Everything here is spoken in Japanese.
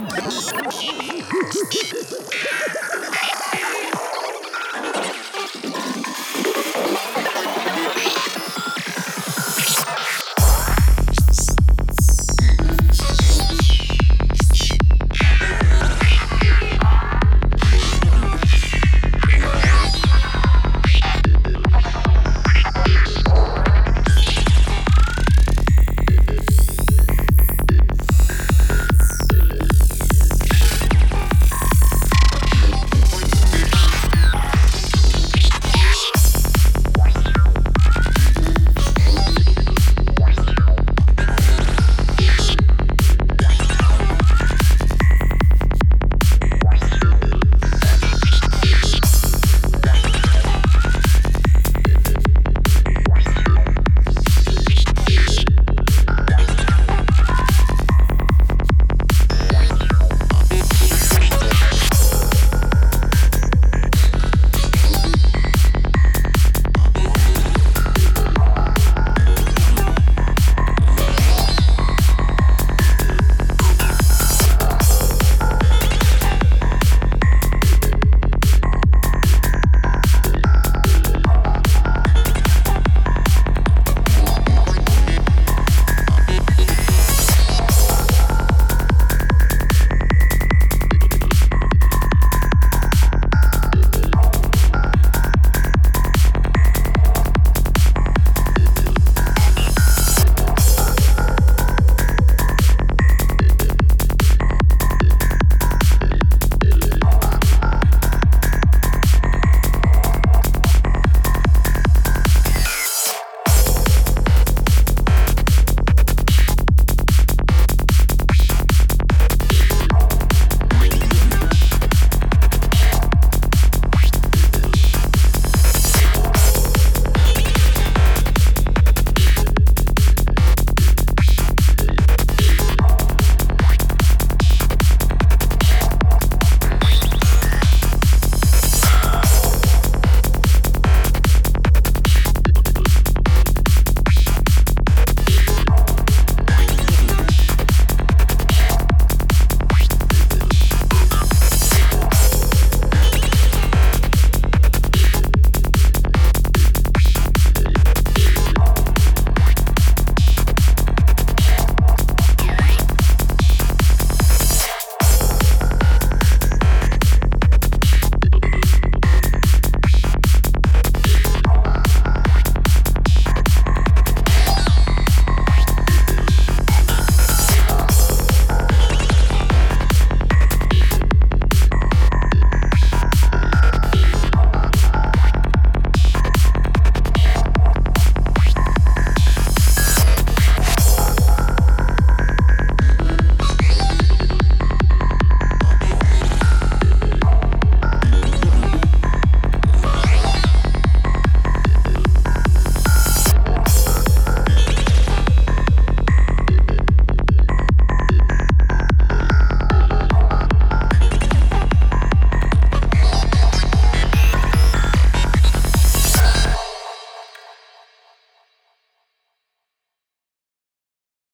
you